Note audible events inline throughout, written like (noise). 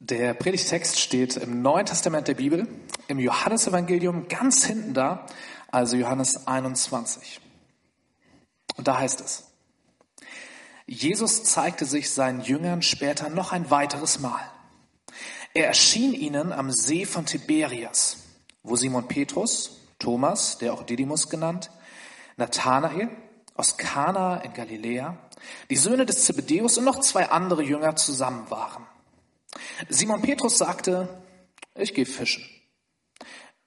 Der Predigtext steht im Neuen Testament der Bibel, im Johannesevangelium ganz hinten da, also Johannes 21. Und da heißt es, Jesus zeigte sich seinen Jüngern später noch ein weiteres Mal. Er erschien ihnen am See von Tiberias, wo Simon Petrus, Thomas, der auch Didymus genannt, Nathanael aus Kana in Galiläa, die Söhne des Zebedeus und noch zwei andere Jünger zusammen waren. Simon Petrus sagte, ich gehe fischen.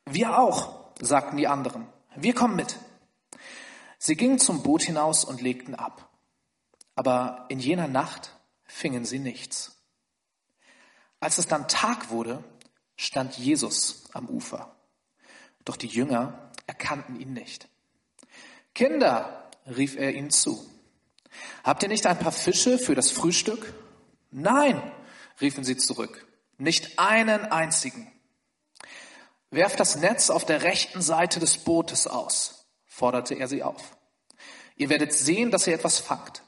Wir auch, sagten die anderen. Wir kommen mit. Sie gingen zum Boot hinaus und legten ab. Aber in jener Nacht fingen sie nichts. Als es dann Tag wurde, stand Jesus am Ufer. Doch die Jünger erkannten ihn nicht. Kinder, rief er ihnen zu, habt ihr nicht ein paar Fische für das Frühstück? Nein, riefen sie zurück. Nicht einen einzigen. Werft das Netz auf der rechten Seite des Bootes aus, forderte er sie auf. Ihr werdet sehen, dass ihr etwas fangt.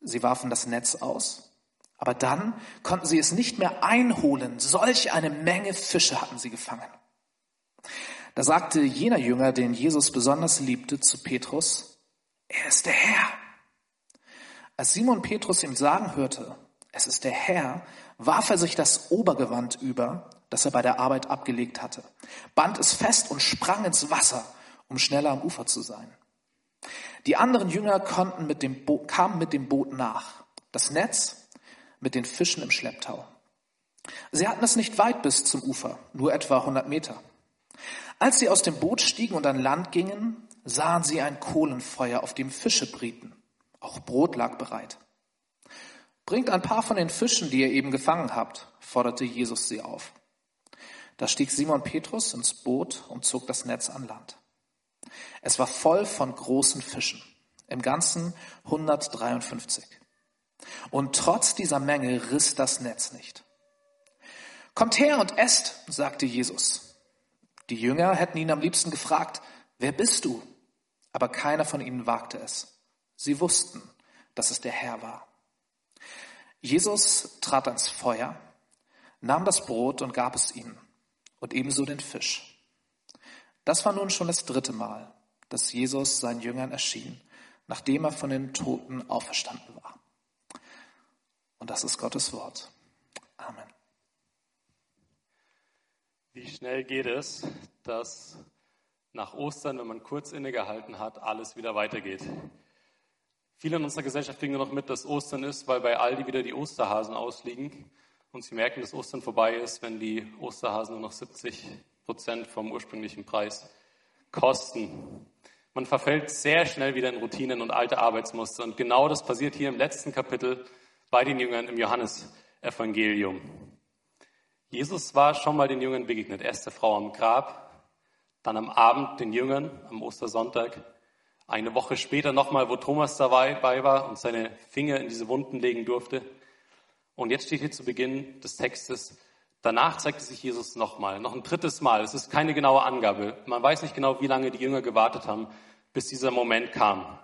Sie warfen das Netz aus, aber dann konnten sie es nicht mehr einholen. Solch eine Menge Fische hatten sie gefangen. Da sagte jener Jünger, den Jesus besonders liebte, zu Petrus, er ist der Herr. Als Simon Petrus ihm sagen hörte, es ist der Herr, warf er sich das Obergewand über, das er bei der Arbeit abgelegt hatte, band es fest und sprang ins Wasser, um schneller am Ufer zu sein. Die anderen Jünger konnten mit dem Bo kamen mit dem Boot nach, das Netz mit den Fischen im Schlepptau. Sie hatten es nicht weit bis zum Ufer, nur etwa 100 Meter. Als sie aus dem Boot stiegen und an Land gingen, sahen sie ein Kohlenfeuer, auf dem Fische brieten. Auch Brot lag bereit. Bringt ein paar von den Fischen, die ihr eben gefangen habt, forderte Jesus sie auf. Da stieg Simon Petrus ins Boot und zog das Netz an Land. Es war voll von großen Fischen, im Ganzen 153. Und trotz dieser Menge riss das Netz nicht. Kommt her und esst, sagte Jesus. Die Jünger hätten ihn am liebsten gefragt, wer bist du? Aber keiner von ihnen wagte es. Sie wussten, dass es der Herr war. Jesus trat ans Feuer, nahm das Brot und gab es ihnen und ebenso den Fisch. Das war nun schon das dritte Mal, dass Jesus seinen Jüngern erschien, nachdem er von den Toten auferstanden war. Und das ist Gottes Wort. Amen. Wie schnell geht es, dass nach Ostern, wenn man kurz innegehalten hat, alles wieder weitergeht? Viele in unserer Gesellschaft kriegen nur noch mit, dass Ostern ist, weil bei Aldi wieder die Osterhasen ausliegen. Und sie merken, dass Ostern vorbei ist, wenn die Osterhasen nur noch 70 Prozent vom ursprünglichen Preis kosten. Man verfällt sehr schnell wieder in Routinen und alte Arbeitsmuster. Und genau das passiert hier im letzten Kapitel bei den Jüngern im Johannesevangelium. Jesus war schon mal den Jüngern begegnet. Erst der Frau am Grab, dann am Abend den Jüngern am Ostersonntag eine Woche später nochmal, wo Thomas dabei war und seine Finger in diese Wunden legen durfte. Und jetzt steht hier zu Beginn des Textes, danach zeigte sich Jesus nochmal, noch ein drittes Mal. Es ist keine genaue Angabe. Man weiß nicht genau, wie lange die Jünger gewartet haben, bis dieser Moment kam.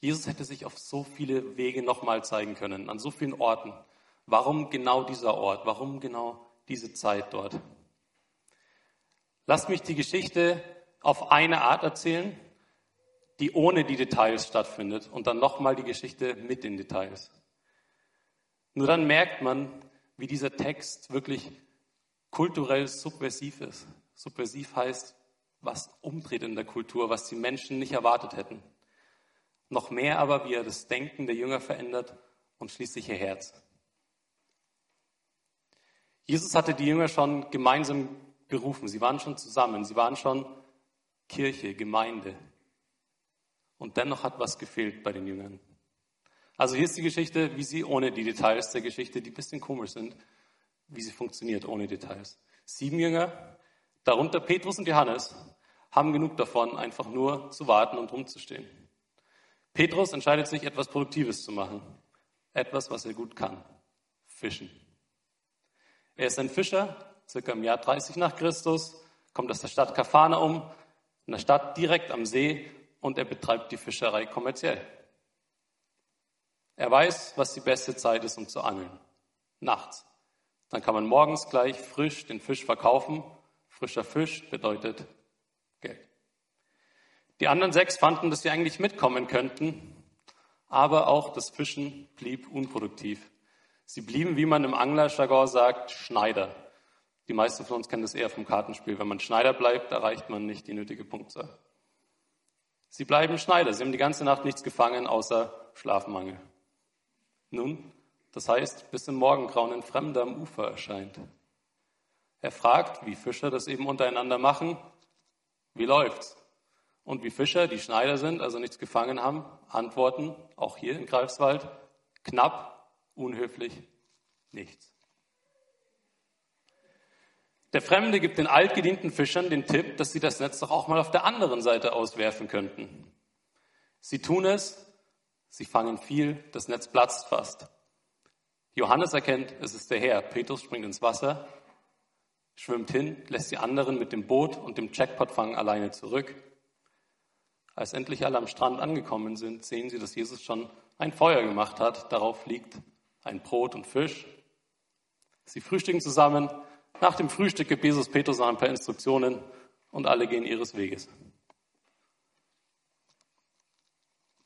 Jesus hätte sich auf so viele Wege nochmal zeigen können, an so vielen Orten. Warum genau dieser Ort? Warum genau diese Zeit dort? Lasst mich die Geschichte auf eine Art erzählen die ohne die Details stattfindet und dann nochmal die Geschichte mit den Details. Nur dann merkt man, wie dieser Text wirklich kulturell subversiv ist. Subversiv heißt, was umdreht in der Kultur, was die Menschen nicht erwartet hätten. Noch mehr aber, wie er das Denken der Jünger verändert und schließlich ihr Herz. Jesus hatte die Jünger schon gemeinsam berufen. Sie waren schon zusammen. Sie waren schon Kirche, Gemeinde. Und dennoch hat was gefehlt bei den Jüngern. Also hier ist die Geschichte, wie sie ohne die Details der Geschichte, die ein bisschen komisch sind, wie sie funktioniert ohne Details. Sieben Jünger, darunter Petrus und Johannes, haben genug davon, einfach nur zu warten und rumzustehen. Petrus entscheidet sich, etwas Produktives zu machen. Etwas, was er gut kann. Fischen. Er ist ein Fischer, circa im Jahr 30 nach Christus, kommt aus der Stadt Kafana um, in der Stadt direkt am See und er betreibt die Fischerei kommerziell. Er weiß, was die beste Zeit ist, um zu angeln. nachts. Dann kann man morgens gleich frisch den Fisch verkaufen. Frischer Fisch bedeutet Geld. Die anderen sechs fanden, dass sie eigentlich mitkommen könnten, aber auch das Fischen blieb unproduktiv. Sie blieben, wie man im Anglerjargon sagt, Schneider. Die meisten von uns kennen das eher vom Kartenspiel. Wenn man Schneider bleibt, erreicht man nicht die nötige Punktzahl. Sie bleiben Schneider. Sie haben die ganze Nacht nichts gefangen, außer Schlafmangel. Nun, das heißt, bis im Morgengrauen ein Fremder am Ufer erscheint. Er fragt, wie Fischer das eben untereinander machen, wie läuft's? Und wie Fischer, die Schneider sind, also nichts gefangen haben, antworten, auch hier in Greifswald, knapp, unhöflich, nichts. Der Fremde gibt den altgedienten Fischern den Tipp, dass sie das Netz doch auch mal auf der anderen Seite auswerfen könnten. Sie tun es, sie fangen viel, das Netz platzt fast. Johannes erkennt, es ist der Herr. Petrus springt ins Wasser, schwimmt hin, lässt die anderen mit dem Boot und dem Jackpot-Fang alleine zurück. Als endlich alle am Strand angekommen sind, sehen sie, dass Jesus schon ein Feuer gemacht hat. Darauf liegt ein Brot und Fisch. Sie frühstücken zusammen. Nach dem Frühstück gibt Jesus Petrus noch ein paar Instruktionen und alle gehen ihres Weges.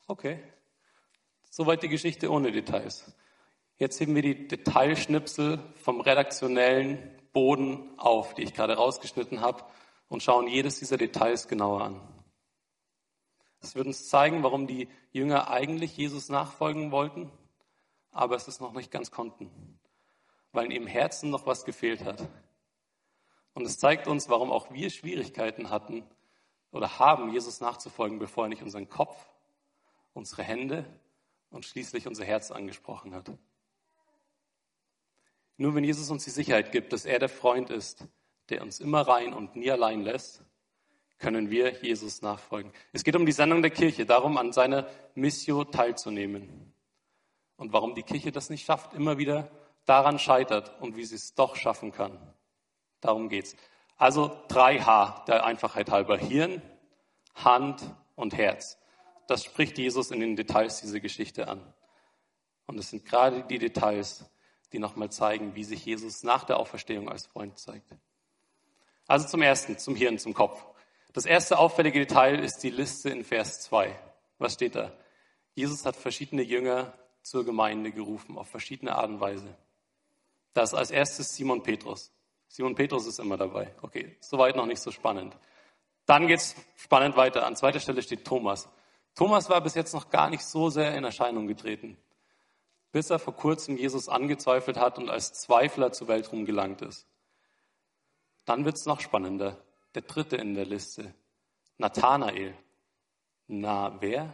Okay, soweit die Geschichte ohne Details. Jetzt heben wir die Detailschnipsel vom redaktionellen Boden auf, die ich gerade rausgeschnitten habe, und schauen jedes dieser Details genauer an. Es wird uns zeigen, warum die Jünger eigentlich Jesus nachfolgen wollten, aber es ist noch nicht ganz konnten, weil in ihrem Herzen noch was gefehlt hat. Und es zeigt uns, warum auch wir Schwierigkeiten hatten oder haben, Jesus nachzufolgen, bevor er nicht unseren Kopf, unsere Hände und schließlich unser Herz angesprochen hat. Nur wenn Jesus uns die Sicherheit gibt, dass er der Freund ist, der uns immer rein und nie allein lässt, können wir Jesus nachfolgen. Es geht um die Sendung der Kirche, darum, an seiner Mission teilzunehmen. Und warum die Kirche das nicht schafft, immer wieder daran scheitert und wie sie es doch schaffen kann. Darum geht's. Also 3H der Einfachheit halber. Hirn, Hand und Herz. Das spricht Jesus in den Details dieser Geschichte an. Und es sind gerade die Details, die nochmal zeigen, wie sich Jesus nach der Auferstehung als Freund zeigt. Also zum Ersten, zum Hirn, zum Kopf. Das erste auffällige Detail ist die Liste in Vers 2. Was steht da? Jesus hat verschiedene Jünger zur Gemeinde gerufen, auf verschiedene Art und Weise. Das als erstes Simon Petrus. Simon Petrus ist immer dabei. Okay, soweit noch nicht so spannend. Dann geht's spannend weiter. An zweiter Stelle steht Thomas. Thomas war bis jetzt noch gar nicht so sehr in Erscheinung getreten bis er vor kurzem Jesus angezweifelt hat und als Zweifler zur Weltruhm gelangt ist. Dann wird es noch spannender. Der dritte in der Liste, Nathanael. Na, wer?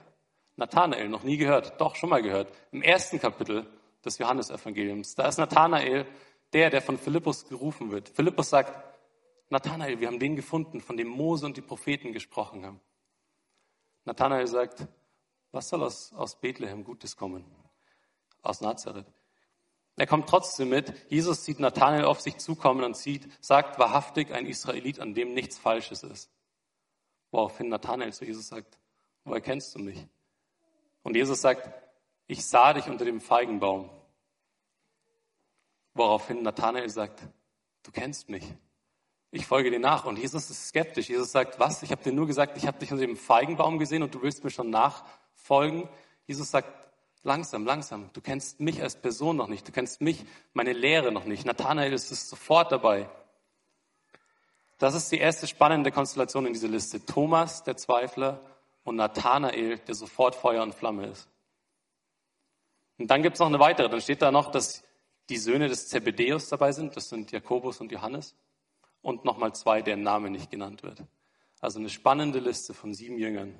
Nathanael, noch nie gehört, doch schon mal gehört. Im ersten Kapitel des Johannesevangeliums. Da ist Nathanael der, der von Philippus gerufen wird. Philippus sagt, Nathanael, wir haben den gefunden, von dem Mose und die Propheten gesprochen haben. Nathanael sagt, was soll aus, aus Bethlehem Gutes kommen? aus Nazareth. Er kommt trotzdem mit. Jesus sieht Nathanael auf sich zukommen und sieht, sagt wahrhaftig ein Israelit, an dem nichts Falsches ist. Woraufhin Nathanael zu Jesus sagt, woher kennst du mich? Und Jesus sagt, ich sah dich unter dem Feigenbaum. Woraufhin Nathanael sagt, du kennst mich. Ich folge dir nach. Und Jesus ist skeptisch. Jesus sagt, was? Ich habe dir nur gesagt, ich habe dich unter dem Feigenbaum gesehen und du willst mir schon nachfolgen. Jesus sagt, Langsam, langsam. Du kennst mich als Person noch nicht. Du kennst mich, meine Lehre noch nicht. Nathanael ist sofort dabei. Das ist die erste spannende Konstellation in dieser Liste. Thomas, der Zweifler, und Nathanael, der sofort Feuer und Flamme ist. Und dann gibt es noch eine weitere. Dann steht da noch, dass die Söhne des Zebedeus dabei sind. Das sind Jakobus und Johannes. Und nochmal zwei, deren Name nicht genannt wird. Also eine spannende Liste von sieben Jüngern.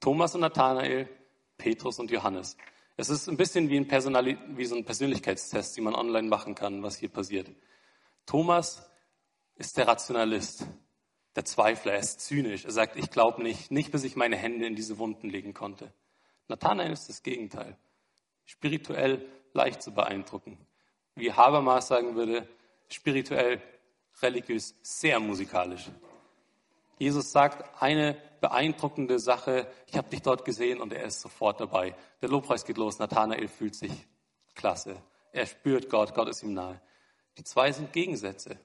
Thomas und Nathanael, Petrus und Johannes. Es ist ein bisschen wie, ein wie so ein Persönlichkeitstest, den man online machen kann, was hier passiert. Thomas ist der Rationalist, der Zweifler, er ist zynisch. Er sagt, ich glaube nicht, nicht bis ich meine Hände in diese Wunden legen konnte. Nathanael ist das Gegenteil. Spirituell leicht zu beeindrucken. Wie Habermas sagen würde, spirituell, religiös, sehr musikalisch. Jesus sagt eine beeindruckende Sache. Ich habe dich dort gesehen und er ist sofort dabei. Der Lobpreis geht los. Nathanael fühlt sich klasse. Er spürt Gott, Gott ist ihm nahe. Die zwei sind Gegensätze,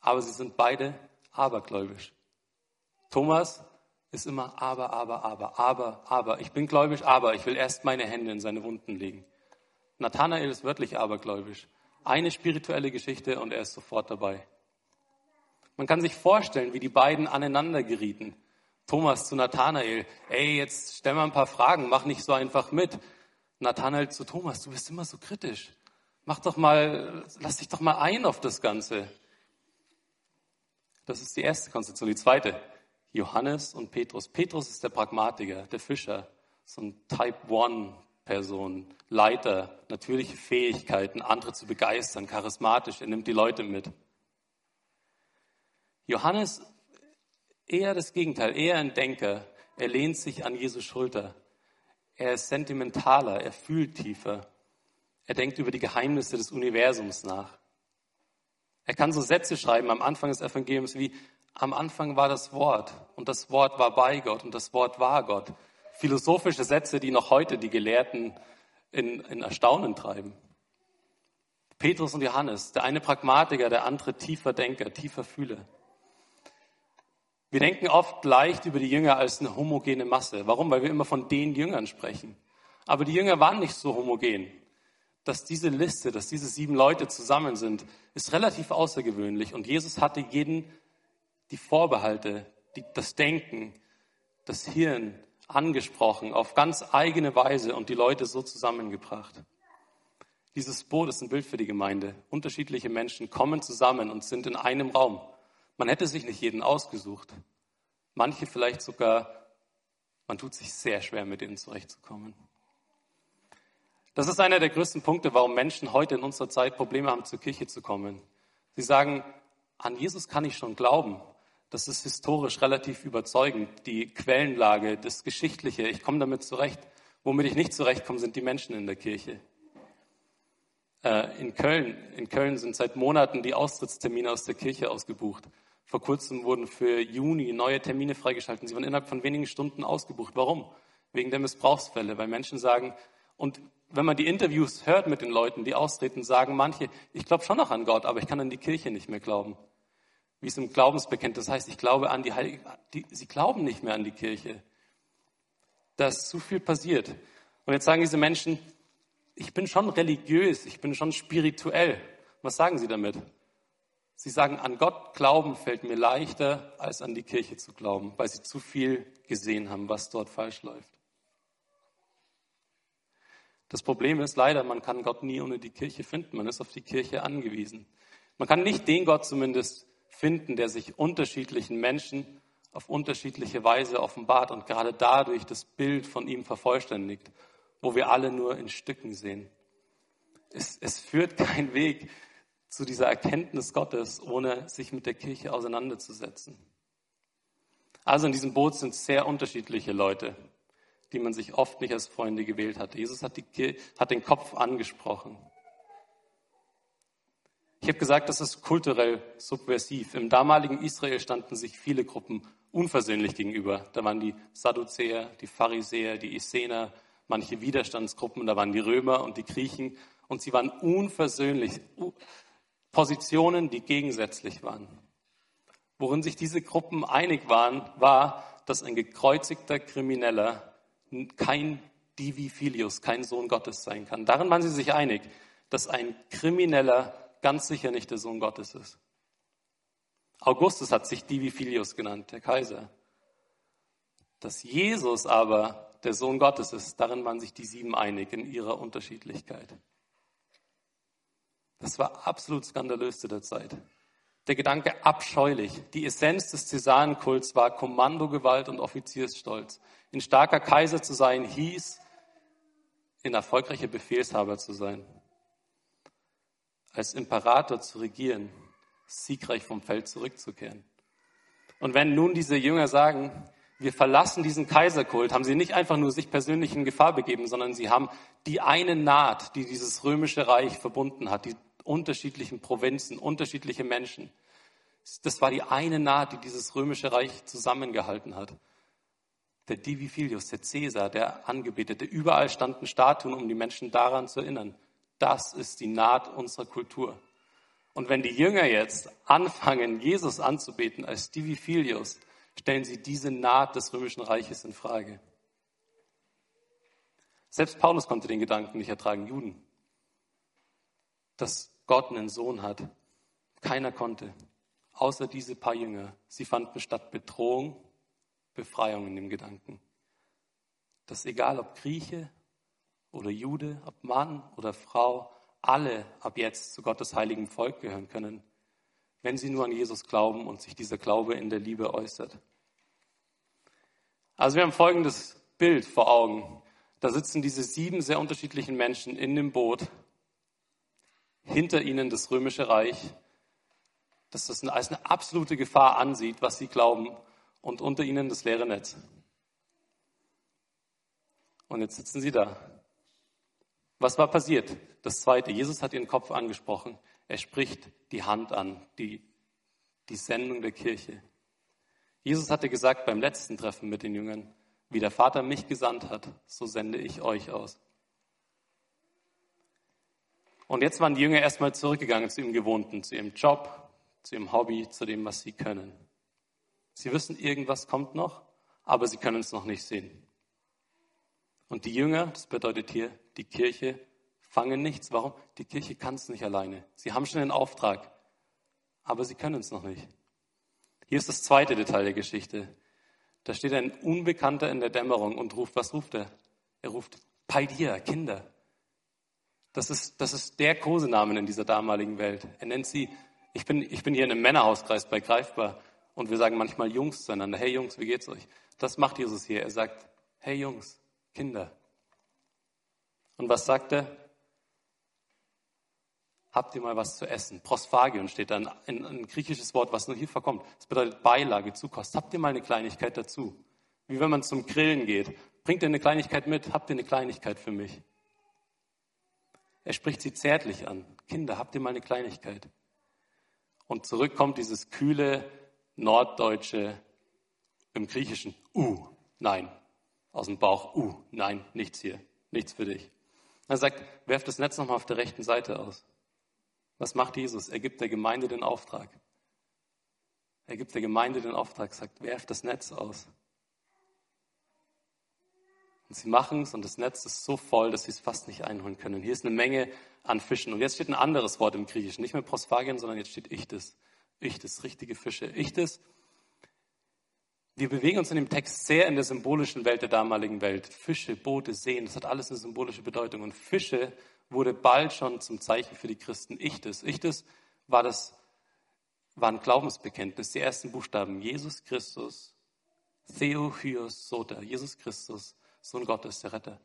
aber sie sind beide abergläubisch. Thomas ist immer aber, aber, aber, aber, aber. Ich bin gläubisch, aber ich will erst meine Hände in seine Wunden legen. Nathanael ist wörtlich abergläubisch. Eine spirituelle Geschichte und er ist sofort dabei. Man kann sich vorstellen, wie die beiden aneinander gerieten. Thomas zu Nathanael, ey, jetzt stell mal ein paar Fragen, mach nicht so einfach mit. Nathanael zu Thomas, du bist immer so kritisch. Mach doch mal, lass dich doch mal ein auf das Ganze. Das ist die erste Konstellation. Die zweite, Johannes und Petrus. Petrus ist der Pragmatiker, der Fischer, so ein Type-One-Person, Leiter, natürliche Fähigkeiten, andere zu begeistern, charismatisch, er nimmt die Leute mit. Johannes eher das Gegenteil, eher ein Denker. Er lehnt sich an Jesus Schulter. Er ist sentimentaler, er fühlt tiefer. Er denkt über die Geheimnisse des Universums nach. Er kann so Sätze schreiben am Anfang des Evangeliums wie, am Anfang war das Wort und das Wort war bei Gott und das Wort war Gott. Philosophische Sätze, die noch heute die Gelehrten in, in Erstaunen treiben. Petrus und Johannes, der eine Pragmatiker, der andere tiefer Denker, tiefer Fühler. Wir denken oft leicht über die Jünger als eine homogene Masse. Warum? Weil wir immer von den Jüngern sprechen. Aber die Jünger waren nicht so homogen. Dass diese Liste, dass diese sieben Leute zusammen sind, ist relativ außergewöhnlich. Und Jesus hatte jeden die Vorbehalte, die, das Denken, das Hirn angesprochen auf ganz eigene Weise und die Leute so zusammengebracht. Dieses Boot ist ein Bild für die Gemeinde. Unterschiedliche Menschen kommen zusammen und sind in einem Raum. Man hätte sich nicht jeden ausgesucht. Manche vielleicht sogar, man tut sich sehr schwer, mit ihnen zurechtzukommen. Das ist einer der größten Punkte, warum Menschen heute in unserer Zeit Probleme haben, zur Kirche zu kommen. Sie sagen, an Jesus kann ich schon glauben. Das ist historisch relativ überzeugend. Die Quellenlage, das Geschichtliche, ich komme damit zurecht. Womit ich nicht zurechtkomme, sind die Menschen in der Kirche. Äh, in Köln, in Köln sind seit Monaten die Austrittstermine aus der Kirche ausgebucht. Vor kurzem wurden für Juni neue Termine freigeschaltet. Sie wurden innerhalb von wenigen Stunden ausgebucht. Warum? Wegen der Missbrauchsfälle, weil Menschen sagen, und wenn man die Interviews hört mit den Leuten, die austreten, sagen manche, ich glaube schon noch an Gott, aber ich kann an die Kirche nicht mehr glauben. Wie es im Glaubensbekenntnis heißt, ich glaube an die Heilige, die, sie glauben nicht mehr an die Kirche. Da ist zu viel passiert. Und jetzt sagen diese Menschen, ich bin schon religiös, ich bin schon spirituell. Was sagen sie damit? Sie sagen, an Gott glauben fällt mir leichter, als an die Kirche zu glauben, weil sie zu viel gesehen haben, was dort falsch läuft. Das Problem ist leider, man kann Gott nie ohne die Kirche finden. Man ist auf die Kirche angewiesen. Man kann nicht den Gott zumindest finden, der sich unterschiedlichen Menschen auf unterschiedliche Weise offenbart und gerade dadurch das Bild von ihm vervollständigt, wo wir alle nur in Stücken sehen. Es, es führt kein Weg zu dieser Erkenntnis Gottes, ohne sich mit der Kirche auseinanderzusetzen. Also in diesem Boot sind sehr unterschiedliche Leute die man sich oft nicht als Freunde gewählt hat. Jesus hat, die, hat den Kopf angesprochen. Ich habe gesagt, das ist kulturell subversiv. Im damaligen Israel standen sich viele Gruppen unversöhnlich gegenüber. Da waren die Sadduzäer, die Pharisäer, die Essener, manche Widerstandsgruppen, da waren die Römer und die Griechen und sie waren unversöhnlich. Positionen, die gegensätzlich waren. Worin sich diese Gruppen einig waren, war, dass ein gekreuzigter Krimineller kein Divi Filius, kein Sohn Gottes sein kann. Darin waren sie sich einig, dass ein Krimineller ganz sicher nicht der Sohn Gottes ist. Augustus hat sich Divi Filius genannt, der Kaiser. Dass Jesus aber der Sohn Gottes ist, darin waren sich die sieben einig in ihrer Unterschiedlichkeit. Das war absolut skandalös zu der Zeit. Der Gedanke abscheulich. Die Essenz des Cäsarenkults war Kommandogewalt und Offiziersstolz. Ein starker Kaiser zu sein hieß, ein erfolgreicher Befehlshaber zu sein. Als Imperator zu regieren, siegreich vom Feld zurückzukehren. Und wenn nun diese Jünger sagen, wir verlassen diesen Kaiserkult, haben sie nicht einfach nur sich persönlich in Gefahr begeben, sondern sie haben die eine Naht, die dieses römische Reich verbunden hat, die unterschiedlichen Provinzen, unterschiedliche Menschen. Das war die eine Naht, die dieses römische Reich zusammengehalten hat der Divi Filius, der Cäsar, der Angebetete. Überall standen Statuen, um die Menschen daran zu erinnern. Das ist die Naht unserer Kultur. Und wenn die Jünger jetzt anfangen, Jesus anzubeten als Divifilius, stellen sie diese Naht des römischen Reiches in Frage. Selbst Paulus konnte den Gedanken nicht ertragen, Juden, dass Gott einen Sohn hat. Keiner konnte, außer diese paar Jünger. Sie fanden statt Bedrohung Befreiung in dem Gedanken. Dass egal ob Grieche oder Jude, ob Mann oder Frau, alle ab jetzt zu Gottes heiligen Volk gehören können, wenn sie nur an Jesus glauben und sich dieser Glaube in der Liebe äußert. Also wir haben folgendes Bild vor Augen. Da sitzen diese sieben sehr unterschiedlichen Menschen in dem Boot, hinter ihnen das römische Reich, das das als eine absolute Gefahr ansieht, was sie glauben, und unter ihnen das leere Netz. Und jetzt sitzen sie da. Was war passiert? Das zweite, Jesus hat ihren Kopf angesprochen. Er spricht die Hand an, die, die Sendung der Kirche. Jesus hatte gesagt beim letzten Treffen mit den Jüngern, wie der Vater mich gesandt hat, so sende ich euch aus. Und jetzt waren die Jünger erstmal zurückgegangen zu ihrem Gewohnten, zu ihrem Job, zu ihrem Hobby, zu dem, was sie können. Sie wissen, irgendwas kommt noch, aber sie können es noch nicht sehen. Und die Jünger, das bedeutet hier die Kirche, fangen nichts. Warum? Die Kirche kann es nicht alleine. Sie haben schon einen Auftrag, aber sie können es noch nicht. Hier ist das zweite Detail der Geschichte. Da steht ein Unbekannter in der Dämmerung und ruft, was ruft er? Er ruft Paidia, Kinder. Das ist, das ist der Kosenamen in dieser damaligen Welt. Er nennt sie, ich bin, ich bin hier in einem Männerhauskreis bei Greifbar und wir sagen manchmal Jungs zueinander, hey Jungs, wie geht's euch? Das macht Jesus hier. Er sagt, hey Jungs, Kinder. Und was sagt er? Habt ihr mal was zu essen? Prosphagion steht dann, ein, ein griechisches Wort, was nur hier vorkommt. Das bedeutet Beilage, Zukost. Habt ihr mal eine Kleinigkeit dazu? Wie wenn man zum Grillen geht. Bringt ihr eine Kleinigkeit mit? Habt ihr eine Kleinigkeit für mich? Er spricht sie zärtlich an. Kinder, habt ihr mal eine Kleinigkeit? Und zurück kommt dieses kühle, norddeutsche im Griechischen U, nein, aus dem Bauch U, nein, nichts hier, nichts für dich. Er sagt, werf das Netz nochmal auf der rechten Seite aus. Was macht Jesus? Er gibt der Gemeinde den Auftrag. Er gibt der Gemeinde den Auftrag, sagt, werf das Netz aus. Und sie machen es und das Netz ist so voll, dass sie es fast nicht einholen können. Hier ist eine Menge an Fischen. Und jetzt steht ein anderes Wort im Griechischen, nicht mehr Prosphagen, sondern jetzt steht Ichtes. Ichtes, richtige Fische. Ichtes. Wir bewegen uns in dem Text sehr in der symbolischen Welt der damaligen Welt. Fische, Boote, Seen, das hat alles eine symbolische Bedeutung. Und Fische wurde bald schon zum Zeichen für die Christen. Ichtes. Ichtes war das, war ein Glaubensbekenntnis. Die ersten Buchstaben. Jesus Christus, Theohyos Soter. Jesus Christus, Sohn Gottes, der Retter.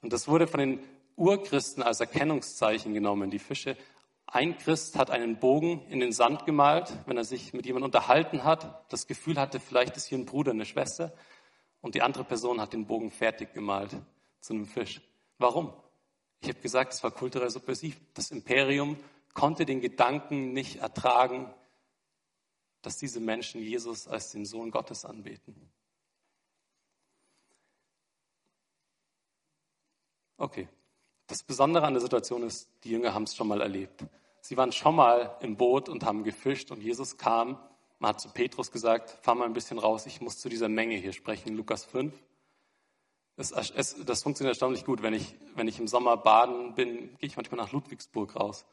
Und das wurde von den Urchristen als Erkennungszeichen genommen. Die Fische ein Christ hat einen Bogen in den Sand gemalt, wenn er sich mit jemandem unterhalten hat, das Gefühl hatte, vielleicht ist hier ein Bruder, eine Schwester, und die andere Person hat den Bogen fertig gemalt zu einem Fisch. Warum? Ich habe gesagt, es war kulturell subversiv. Das Imperium konnte den Gedanken nicht ertragen, dass diese Menschen Jesus als den Sohn Gottes anbeten. Okay, das Besondere an der Situation ist, die Jünger haben es schon mal erlebt. Sie waren schon mal im Boot und haben gefischt und Jesus kam. Man hat zu Petrus gesagt, fahr mal ein bisschen raus, ich muss zu dieser Menge hier sprechen, Lukas 5. Es, es, das funktioniert erstaunlich gut. Wenn ich, wenn ich im Sommer baden bin, gehe ich manchmal nach Ludwigsburg raus.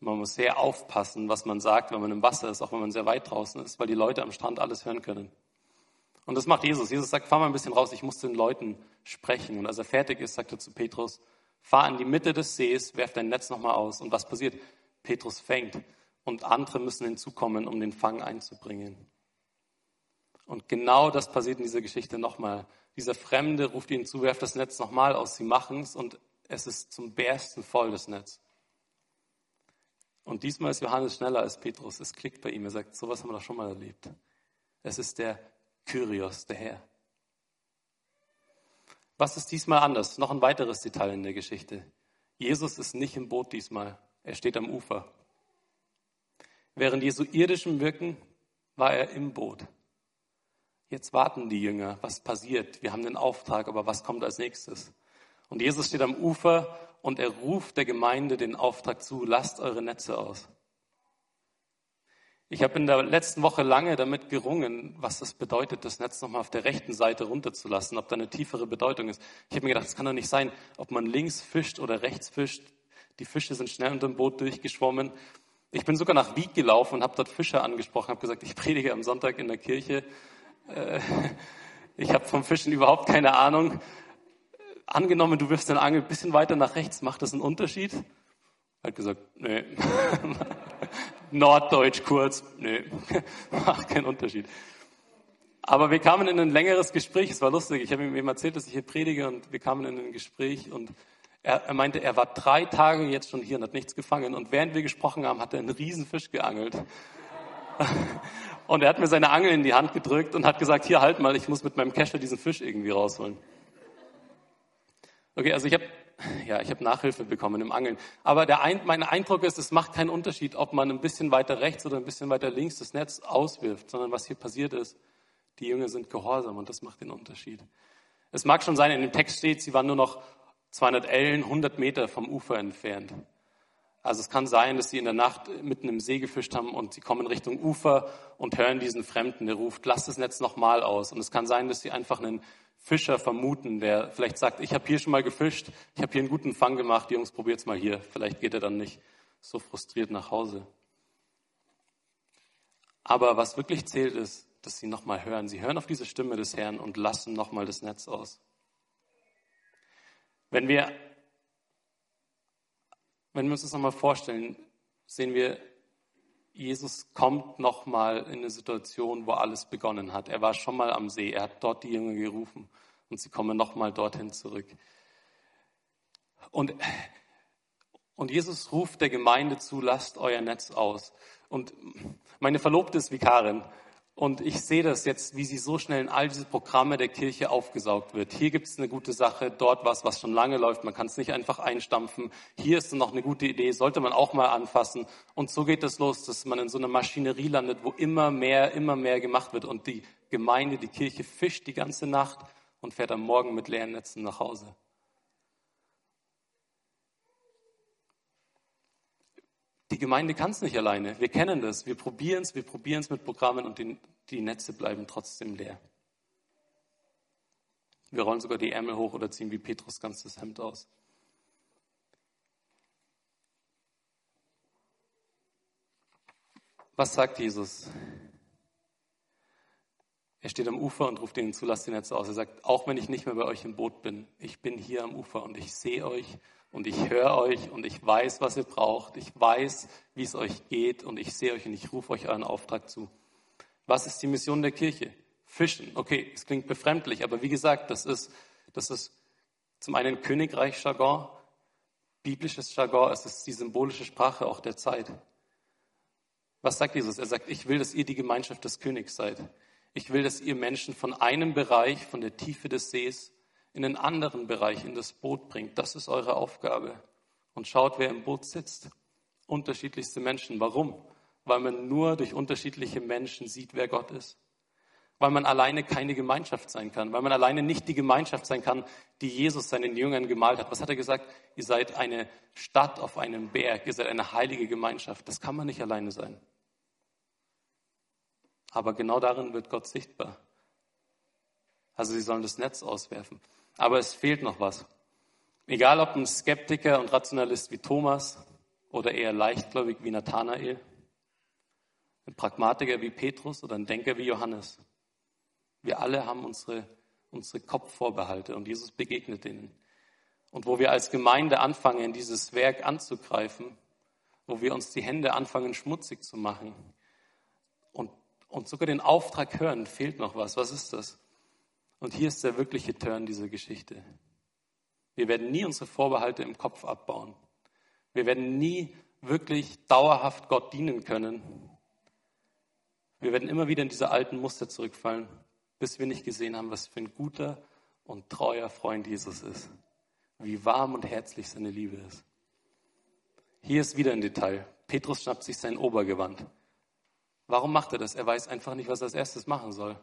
Man muss sehr aufpassen, was man sagt, wenn man im Wasser ist, auch wenn man sehr weit draußen ist, weil die Leute am Strand alles hören können. Und das macht Jesus. Jesus sagt, fahr mal ein bisschen raus, ich muss den Leuten sprechen. Und als er fertig ist, sagt er zu Petrus, Fahr in die Mitte des Sees, werf dein Netz nochmal aus. Und was passiert? Petrus fängt und andere müssen hinzukommen, um den Fang einzubringen. Und genau das passiert in dieser Geschichte nochmal. Dieser Fremde ruft ihnen zu, werft das Netz nochmal aus. Sie machen es und es ist zum Bersten voll, das Netz. Und diesmal ist Johannes schneller als Petrus. Es klickt bei ihm. Er sagt, sowas haben wir doch schon mal erlebt. Es ist der Kyrios, der Herr. Was ist diesmal anders? Noch ein weiteres Detail in der Geschichte. Jesus ist nicht im Boot diesmal. Er steht am Ufer. Während Jesu irdischem Wirken war er im Boot. Jetzt warten die Jünger, was passiert. Wir haben den Auftrag, aber was kommt als nächstes? Und Jesus steht am Ufer und er ruft der Gemeinde den Auftrag zu, lasst eure Netze aus. Ich habe in der letzten Woche lange damit gerungen, was das bedeutet, das Netz nochmal auf der rechten Seite runterzulassen, ob da eine tiefere Bedeutung ist. Ich habe mir gedacht, es kann doch nicht sein, ob man links fischt oder rechts fischt. Die Fische sind schnell unter dem Boot durchgeschwommen. Ich bin sogar nach Wieg gelaufen und habe dort Fischer angesprochen, habe gesagt, ich predige am Sonntag in der Kirche. Äh, ich habe vom Fischen überhaupt keine Ahnung. Angenommen, du wirfst den Angel ein bisschen weiter nach rechts, macht das einen Unterschied? Hat gesagt, nee. (laughs) Norddeutsch kurz, nee, (laughs) macht keinen Unterschied. Aber wir kamen in ein längeres Gespräch, es war lustig. Ich habe ihm erzählt, dass ich hier predige und wir kamen in ein Gespräch und er, er, meinte, er war drei Tage jetzt schon hier und hat nichts gefangen. Und während wir gesprochen haben, hat er einen riesen Fisch geangelt. (laughs) Und er hat mir seine Angel in die Hand gedrückt und hat gesagt, hier halt mal, ich muss mit meinem Kescher diesen Fisch irgendwie rausholen. Okay, also ich habe ja, ich habe Nachhilfe bekommen im Angeln. Aber der ein, mein Eindruck ist, es macht keinen Unterschied, ob man ein bisschen weiter rechts oder ein bisschen weiter links das Netz auswirft, sondern was hier passiert ist, die Jünger sind gehorsam und das macht den Unterschied. Es mag schon sein, in dem Text steht, sie waren nur noch 200 Ellen, 100 Meter vom Ufer entfernt. Also es kann sein, dass sie in der Nacht mitten im See gefischt haben und sie kommen Richtung Ufer und hören diesen Fremden, der ruft, lass das Netz nochmal aus. Und es kann sein, dass sie einfach einen Fischer vermuten, der vielleicht sagt, ich habe hier schon mal gefischt, ich habe hier einen guten Fang gemacht, Jungs, probiert's mal hier. Vielleicht geht er dann nicht so frustriert nach Hause. Aber was wirklich zählt ist, dass sie nochmal hören. Sie hören auf diese Stimme des Herrn und lassen nochmal das Netz aus. Wenn wir, wenn wir uns das nochmal vorstellen, sehen wir, Jesus kommt nochmal in eine Situation, wo alles begonnen hat. Er war schon mal am See, er hat dort die Jünger gerufen und sie kommen nochmal dorthin zurück. Und, und Jesus ruft der Gemeinde zu, lasst euer Netz aus. Und meine Verlobte ist Vikarin und ich sehe das jetzt, wie sie so schnell in all diese Programme der Kirche aufgesaugt wird. Hier gibt es eine gute Sache, dort was, was schon lange läuft. Man kann es nicht einfach einstampfen. Hier ist noch eine gute Idee, sollte man auch mal anfassen. Und so geht es los, dass man in so einer Maschinerie landet, wo immer mehr, immer mehr gemacht wird. Und die Gemeinde, die Kirche fischt die ganze Nacht und fährt am Morgen mit leeren Netzen nach Hause. Die Gemeinde kann es nicht alleine. Wir kennen das. Wir probieren es, wir probieren es mit Programmen und die, die Netze bleiben trotzdem leer. Wir rollen sogar die Ärmel hoch oder ziehen wie Petrus ganz das Hemd aus. Was sagt Jesus? Er steht am Ufer und ruft ihnen zu, lasst die Netze aus. Er sagt, auch wenn ich nicht mehr bei euch im Boot bin, ich bin hier am Ufer und ich sehe euch und ich höre euch und ich weiß, was ihr braucht. Ich weiß, wie es euch geht und ich sehe euch und ich rufe euch euren Auftrag zu. Was ist die Mission der Kirche? Fischen. Okay, es klingt befremdlich, aber wie gesagt, das ist, das ist zum einen Königreich-Jargon, biblisches Jargon, es ist die symbolische Sprache auch der Zeit. Was sagt Jesus? Er sagt, ich will, dass ihr die Gemeinschaft des Königs seid. Ich will, dass ihr Menschen von einem Bereich, von der Tiefe des Sees, in einen anderen Bereich, in das Boot bringt. Das ist eure Aufgabe. Und schaut, wer im Boot sitzt. Unterschiedlichste Menschen. Warum? Weil man nur durch unterschiedliche Menschen sieht, wer Gott ist. Weil man alleine keine Gemeinschaft sein kann. Weil man alleine nicht die Gemeinschaft sein kann, die Jesus seinen Jüngern gemalt hat. Was hat er gesagt? Ihr seid eine Stadt auf einem Berg. Ihr seid eine heilige Gemeinschaft. Das kann man nicht alleine sein. Aber genau darin wird Gott sichtbar. Also sie sollen das Netz auswerfen. Aber es fehlt noch was. Egal ob ein Skeptiker und Rationalist wie Thomas oder eher leichtgläubig wie Nathanael, ein Pragmatiker wie Petrus oder ein Denker wie Johannes. Wir alle haben unsere, unsere Kopfvorbehalte und Jesus begegnet ihnen. Und wo wir als Gemeinde anfangen, dieses Werk anzugreifen, wo wir uns die Hände anfangen schmutzig zu machen und, und sogar den Auftrag hören, fehlt noch was. Was ist das? Und hier ist der wirkliche Turn dieser Geschichte. Wir werden nie unsere Vorbehalte im Kopf abbauen. Wir werden nie wirklich dauerhaft Gott dienen können. Wir werden immer wieder in diese alten Muster zurückfallen, bis wir nicht gesehen haben, was für ein guter und treuer Freund Jesus ist. Wie warm und herzlich seine Liebe ist. Hier ist wieder ein Detail. Petrus schnappt sich sein Obergewand. Warum macht er das? Er weiß einfach nicht, was er als erstes machen soll.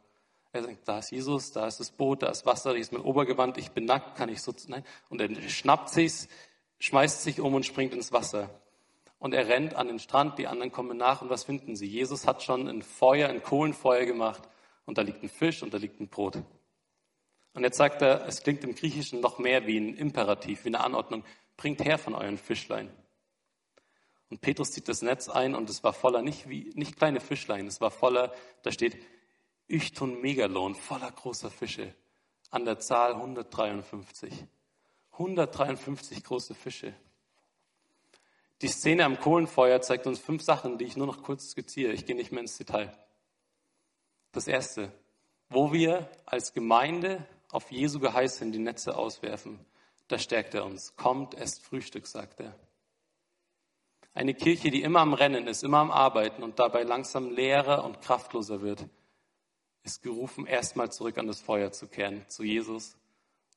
Er sagt, da ist Jesus, da ist das Boot, da ist Wasser, da ist mein Obergewand, ich bin nackt, kann ich so, nein. Und er schnappt sich's, schmeißt sich um und springt ins Wasser. Und er rennt an den Strand, die anderen kommen nach und was finden sie? Jesus hat schon ein Feuer, ein Kohlenfeuer gemacht und da liegt ein Fisch und da liegt ein Brot. Und jetzt sagt er, es klingt im Griechischen noch mehr wie ein Imperativ, wie eine Anordnung. Bringt her von euren Fischlein. Und Petrus zieht das Netz ein und es war voller, nicht, wie, nicht kleine Fischlein, es war voller, da steht Ychton Megalon, voller großer Fische. An der Zahl 153. 153 große Fische. Die Szene am Kohlenfeuer zeigt uns fünf Sachen, die ich nur noch kurz skizziere. Ich gehe nicht mehr ins Detail. Das erste, wo wir als Gemeinde auf Jesu Geheiß hin die Netze auswerfen, da stärkt er uns. Kommt, esst Frühstück, sagt er. Eine Kirche, die immer am Rennen ist, immer am Arbeiten und dabei langsam leerer und kraftloser wird, ist gerufen, erstmal zurück an das Feuer zu kehren, zu Jesus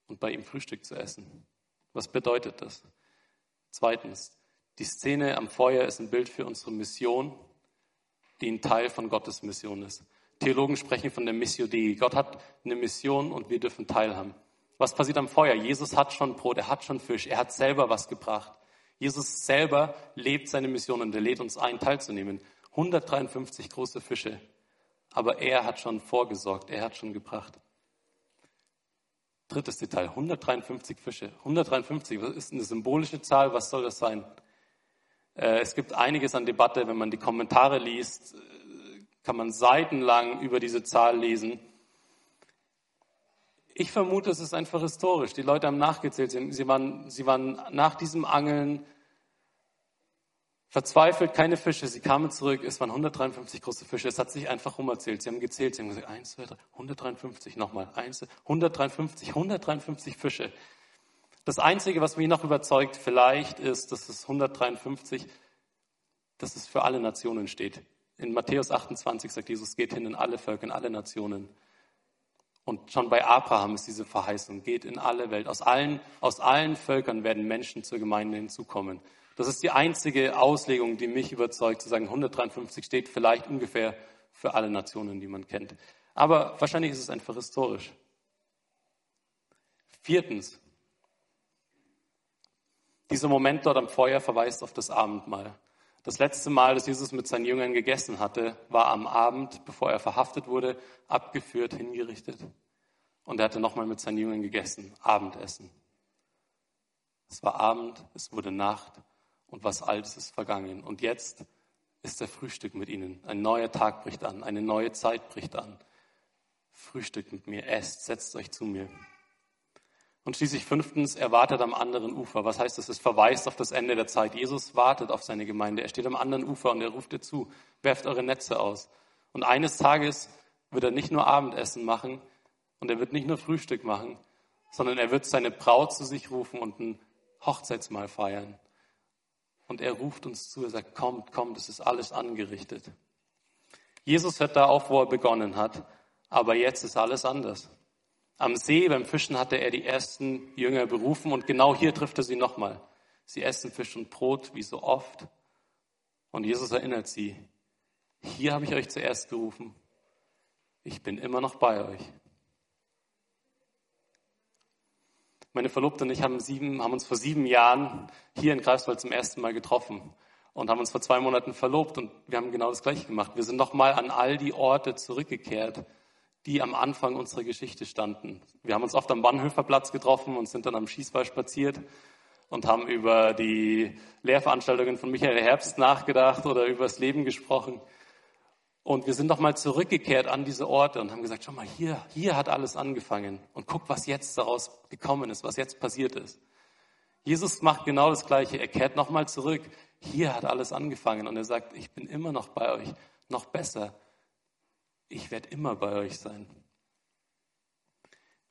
und bei ihm Frühstück zu essen. Was bedeutet das? Zweitens, die Szene am Feuer ist ein Bild für unsere Mission, die ein Teil von Gottes Mission ist. Theologen sprechen von der Missio Dei. Gott hat eine Mission und wir dürfen teilhaben. Was passiert am Feuer? Jesus hat schon Brot, er hat schon Fisch, er hat selber was gebracht. Jesus selber lebt seine Mission und er lädt uns ein, teilzunehmen. 153 große Fische. Aber er hat schon vorgesorgt, er hat schon gebracht. Drittes Detail, 153 Fische. 153, was ist eine symbolische Zahl? Was soll das sein? Äh, es gibt einiges an Debatte, wenn man die Kommentare liest, äh, kann man seitenlang über diese Zahl lesen. Ich vermute, es ist einfach historisch. Die Leute haben nachgezählt. Sie waren, sie waren nach diesem Angeln verzweifelt, keine Fische. Sie kamen zurück. Es waren 153 große Fische. Es hat sich einfach rumerzählt. Sie haben gezählt. Sie haben gesagt, eins, zwei, drei, 153, nochmal, eins, 153, 153 Fische. Das Einzige, was mich noch überzeugt, vielleicht ist, dass es 153, dass es für alle Nationen steht. In Matthäus 28 sagt Jesus, geht hin in alle Völker, in alle Nationen. Und schon bei Abraham ist diese Verheißung, geht in alle Welt. Aus allen, aus allen Völkern werden Menschen zur Gemeinde hinzukommen. Das ist die einzige Auslegung, die mich überzeugt, zu sagen, 153 steht vielleicht ungefähr für alle Nationen, die man kennt. Aber wahrscheinlich ist es einfach historisch. Viertens, dieser Moment dort am Feuer verweist auf das Abendmahl. Das letzte Mal, dass Jesus mit seinen Jüngern gegessen hatte, war am Abend, bevor er verhaftet wurde, abgeführt, hingerichtet. Und er hatte nochmal mit seinen Jüngern gegessen, Abendessen. Es war Abend, es wurde Nacht und was Altes ist vergangen. Und jetzt ist der Frühstück mit ihnen. Ein neuer Tag bricht an, eine neue Zeit bricht an. Frühstück mit mir, esst, setzt euch zu mir. Und schließlich fünftens, er wartet am anderen Ufer. Was heißt das? Es verweist auf das Ende der Zeit. Jesus wartet auf seine Gemeinde. Er steht am anderen Ufer und er ruft dir zu, werft eure Netze aus. Und eines Tages wird er nicht nur Abendessen machen und er wird nicht nur Frühstück machen, sondern er wird seine Braut zu sich rufen und ein Hochzeitsmahl feiern. Und er ruft uns zu, er sagt, kommt, kommt, es ist alles angerichtet. Jesus hört da auf, wo er begonnen hat, aber jetzt ist alles anders. Am See beim Fischen hatte er die ersten Jünger berufen und genau hier trifft er sie nochmal. Sie essen Fisch und Brot wie so oft. Und Jesus erinnert sie, hier habe ich euch zuerst gerufen. Ich bin immer noch bei euch. Meine Verlobte und ich haben, sieben, haben uns vor sieben Jahren hier in Greifswald zum ersten Mal getroffen und haben uns vor zwei Monaten verlobt und wir haben genau das Gleiche gemacht. Wir sind nochmal an all die Orte zurückgekehrt, die am Anfang unserer Geschichte standen. Wir haben uns oft am Bannhöferplatz getroffen und sind dann am Schießball spaziert und haben über die Lehrveranstaltungen von Michael Herbst nachgedacht oder über das Leben gesprochen. Und wir sind nochmal zurückgekehrt an diese Orte und haben gesagt, schau mal, hier, hier hat alles angefangen. Und guck, was jetzt daraus gekommen ist, was jetzt passiert ist. Jesus macht genau das Gleiche. Er kehrt nochmal zurück. Hier hat alles angefangen. Und er sagt, ich bin immer noch bei euch. Noch besser ich werde immer bei euch sein.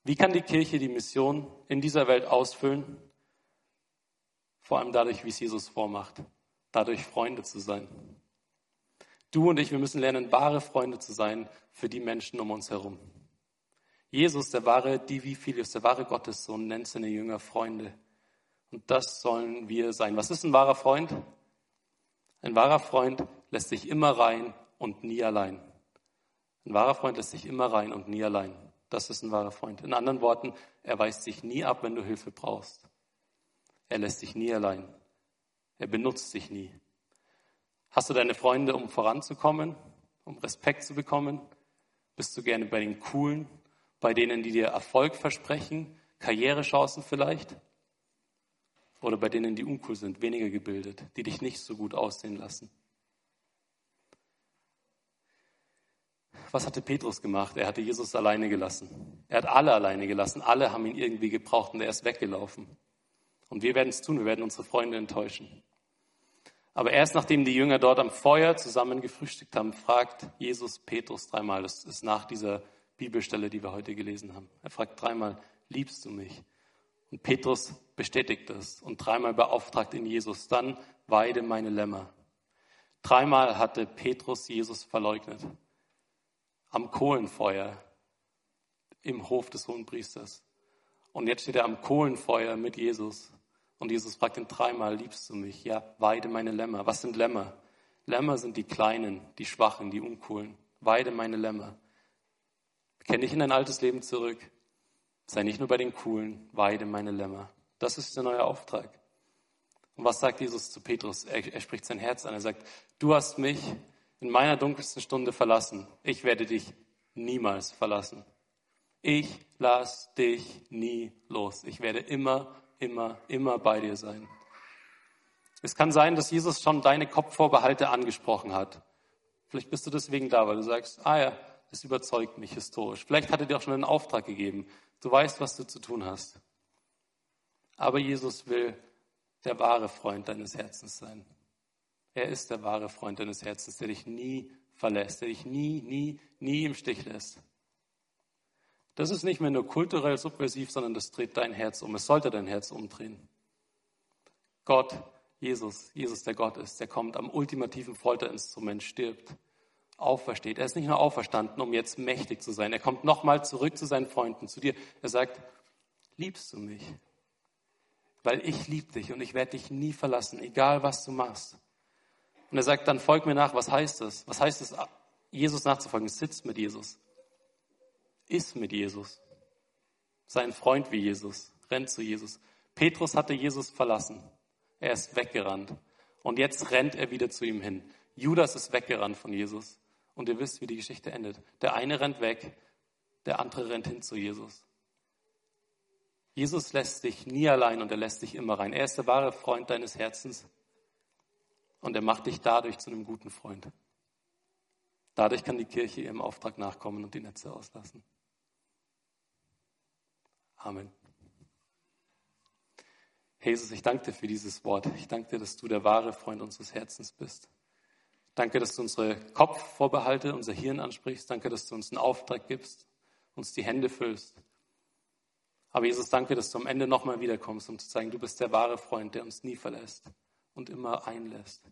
Wie kann die Kirche die Mission in dieser Welt ausfüllen? Vor allem dadurch, wie es Jesus vormacht, dadurch Freunde zu sein. Du und ich, wir müssen lernen, wahre Freunde zu sein für die Menschen um uns herum. Jesus, der wahre Divi der wahre Gottessohn, nennt seine Jünger Freunde. Und das sollen wir sein. Was ist ein wahrer Freund? Ein wahrer Freund lässt sich immer rein und nie allein. Ein wahrer Freund lässt sich immer rein und nie allein. Das ist ein wahrer Freund. In anderen Worten, er weist sich nie ab, wenn du Hilfe brauchst. Er lässt dich nie allein. Er benutzt dich nie. Hast du deine Freunde, um voranzukommen, um Respekt zu bekommen? Bist du gerne bei den Coolen, bei denen, die dir Erfolg versprechen, Karrierechancen vielleicht? Oder bei denen, die uncool sind, weniger gebildet, die dich nicht so gut aussehen lassen? Was hatte Petrus gemacht? Er hatte Jesus alleine gelassen. Er hat alle alleine gelassen. Alle haben ihn irgendwie gebraucht und er ist weggelaufen. Und wir werden es tun. Wir werden unsere Freunde enttäuschen. Aber erst nachdem die Jünger dort am Feuer zusammen gefrühstückt haben, fragt Jesus Petrus dreimal. Das ist nach dieser Bibelstelle, die wir heute gelesen haben. Er fragt dreimal, liebst du mich? Und Petrus bestätigt das und dreimal beauftragt ihn Jesus, dann weide meine Lämmer. Dreimal hatte Petrus Jesus verleugnet. Am Kohlenfeuer im Hof des Hohenpriesters. Und jetzt steht er am Kohlenfeuer mit Jesus und Jesus fragt ihn dreimal, liebst du mich? Ja, weide meine Lämmer. Was sind Lämmer? Lämmer sind die Kleinen, die Schwachen, die Uncoolen. Weide meine Lämmer. Kenn dich in dein altes Leben zurück. Sei nicht nur bei den Coolen, weide meine Lämmer. Das ist der neue Auftrag. Und was sagt Jesus zu Petrus? Er, er spricht sein Herz an. Er sagt, du hast mich in meiner dunkelsten Stunde verlassen. Ich werde dich niemals verlassen. Ich lass dich nie los. Ich werde immer immer, immer bei dir sein. Es kann sein, dass Jesus schon deine Kopfvorbehalte angesprochen hat. Vielleicht bist du deswegen da, weil du sagst, ah ja, das überzeugt mich historisch. Vielleicht hat er dir auch schon einen Auftrag gegeben. Du weißt, was du zu tun hast. Aber Jesus will der wahre Freund deines Herzens sein. Er ist der wahre Freund deines Herzens, der dich nie verlässt, der dich nie, nie, nie im Stich lässt. Das ist nicht mehr nur kulturell subversiv, sondern das dreht dein Herz um. Es sollte dein Herz umdrehen. Gott, Jesus, Jesus, der Gott ist, der kommt am ultimativen Folterinstrument, stirbt, aufersteht. Er ist nicht nur auferstanden, um jetzt mächtig zu sein. Er kommt nochmal zurück zu seinen Freunden, zu dir. Er sagt, liebst du mich? Weil ich liebe dich und ich werde dich nie verlassen, egal was du machst. Und er sagt, dann folg mir nach. Was heißt das? Was heißt es, Jesus nachzufolgen? Sitzt mit Jesus ist mit Jesus. Sein Freund wie Jesus, rennt zu Jesus. Petrus hatte Jesus verlassen. Er ist weggerannt. Und jetzt rennt er wieder zu ihm hin. Judas ist weggerannt von Jesus. Und ihr wisst, wie die Geschichte endet. Der eine rennt weg, der andere rennt hin zu Jesus. Jesus lässt dich nie allein und er lässt dich immer rein. Er ist der wahre Freund deines Herzens und er macht dich dadurch zu einem guten Freund. Dadurch kann die Kirche ihrem Auftrag nachkommen und die Netze auslassen. Amen. Jesus, ich danke dir für dieses Wort. Ich danke dir, dass du der wahre Freund unseres Herzens bist. Danke, dass du unsere Kopfvorbehalte, unser Hirn ansprichst. Danke, dass du uns einen Auftrag gibst, uns die Hände füllst. Aber Jesus, danke, dass du am Ende nochmal wiederkommst, um zu zeigen, du bist der wahre Freund, der uns nie verlässt und immer einlässt.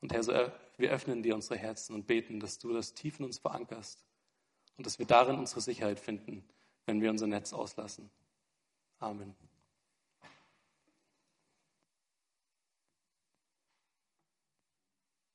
Und Herr, so wir öffnen dir unsere Herzen und beten, dass du das tief in uns verankerst und dass wir darin unsere Sicherheit finden wenn wir unser Netz auslassen. Amen.